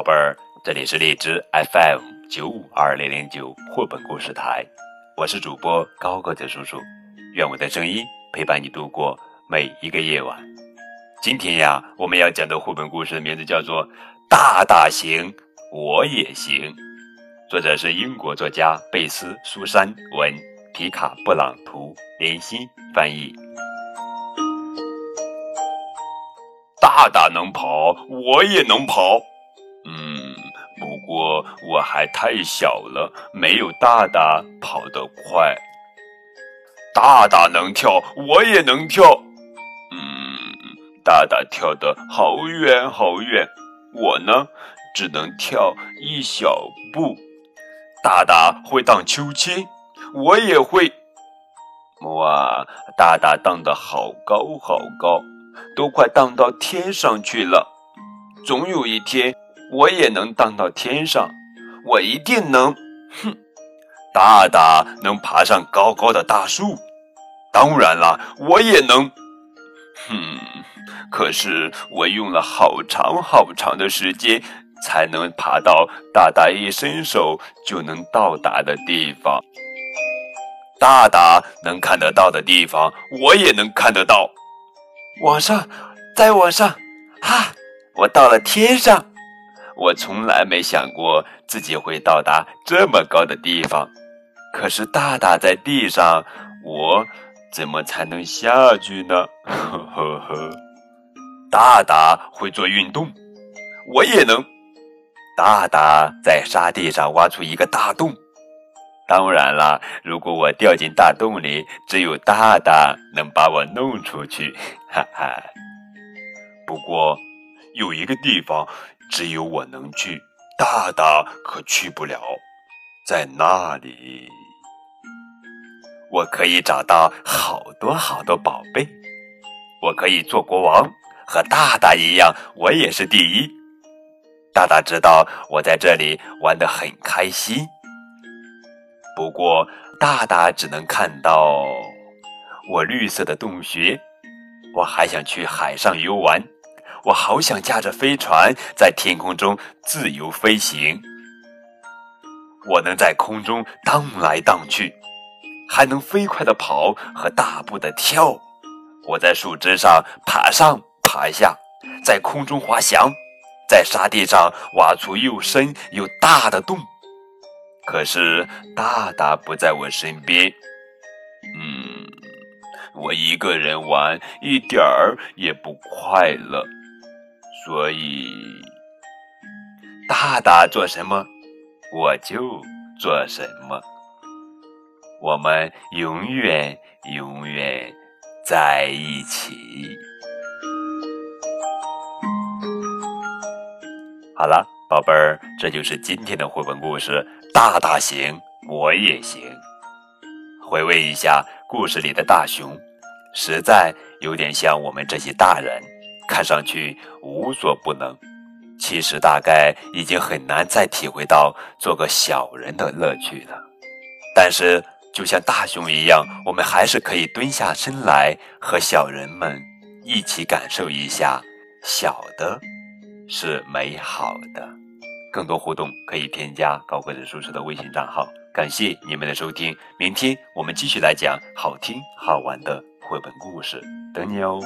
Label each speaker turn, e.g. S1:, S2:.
S1: 宝贝儿，这里是荔枝 FM 九五二零零九绘本故事台，我是主播高个子叔叔，愿我的声音陪伴你度过每一个夜晚。今天呀，我们要讲的绘本故事的名字叫做《大大行我也行》，作者是英国作家贝斯·苏珊文，皮卡·布朗图，连心翻译。大大能跑，我也能跑。我，我还太小了，没有大大跑得快。大大能跳，我也能跳。嗯，大大跳得好远好远，我呢，只能跳一小步。大大会荡秋千，我也会。哇，大大荡得好高好高。都快荡到天上去了，总有一天我也能荡到天上，我一定能。哼，大大能爬上高高的大树，当然了，我也能。哼，可是我用了好长好长的时间，才能爬到大大一伸手就能到达的地方。大大能看得到的地方，我也能看得到。往上，再往上，哈！我到了天上。我从来没想过自己会到达这么高的地方。可是大大在地上，我怎么才能下去呢？呵 呵呵。大大会做运动，我也能。大大在沙地上挖出一个大洞。当然了，如果我掉进大洞里，只有大大能把我弄出去，哈哈。不过有一个地方只有我能去，大大可去不了，在那里，我可以找到好多好多宝贝，我可以做国王，和大大一样，我也是第一。大大知道我在这里玩得很开心。不过，大大只能看到我绿色的洞穴。我还想去海上游玩，我好想驾着飞船在天空中自由飞行。我能在空中荡来荡去，还能飞快的跑和大步的跳。我在树枝上爬上爬下，在空中滑翔，在沙地上挖出又深又大的洞。可是大大不在我身边，嗯，我一个人玩一点儿也不快乐，所以大大做什么我就做什么，我们永远永远在一起。好了，宝贝儿，这就是今天的绘本故事。大大行，我也行。回味一下故事里的大熊，实在有点像我们这些大人，看上去无所不能，其实大概已经很难再体会到做个小人的乐趣了。但是，就像大熊一样，我们还是可以蹲下身来，和小人们一起感受一下小的是美好的。更多互动可以添加高个子叔叔的微信账号。感谢你们的收听，明天我们继续来讲好听好玩的绘本故事，等你哦。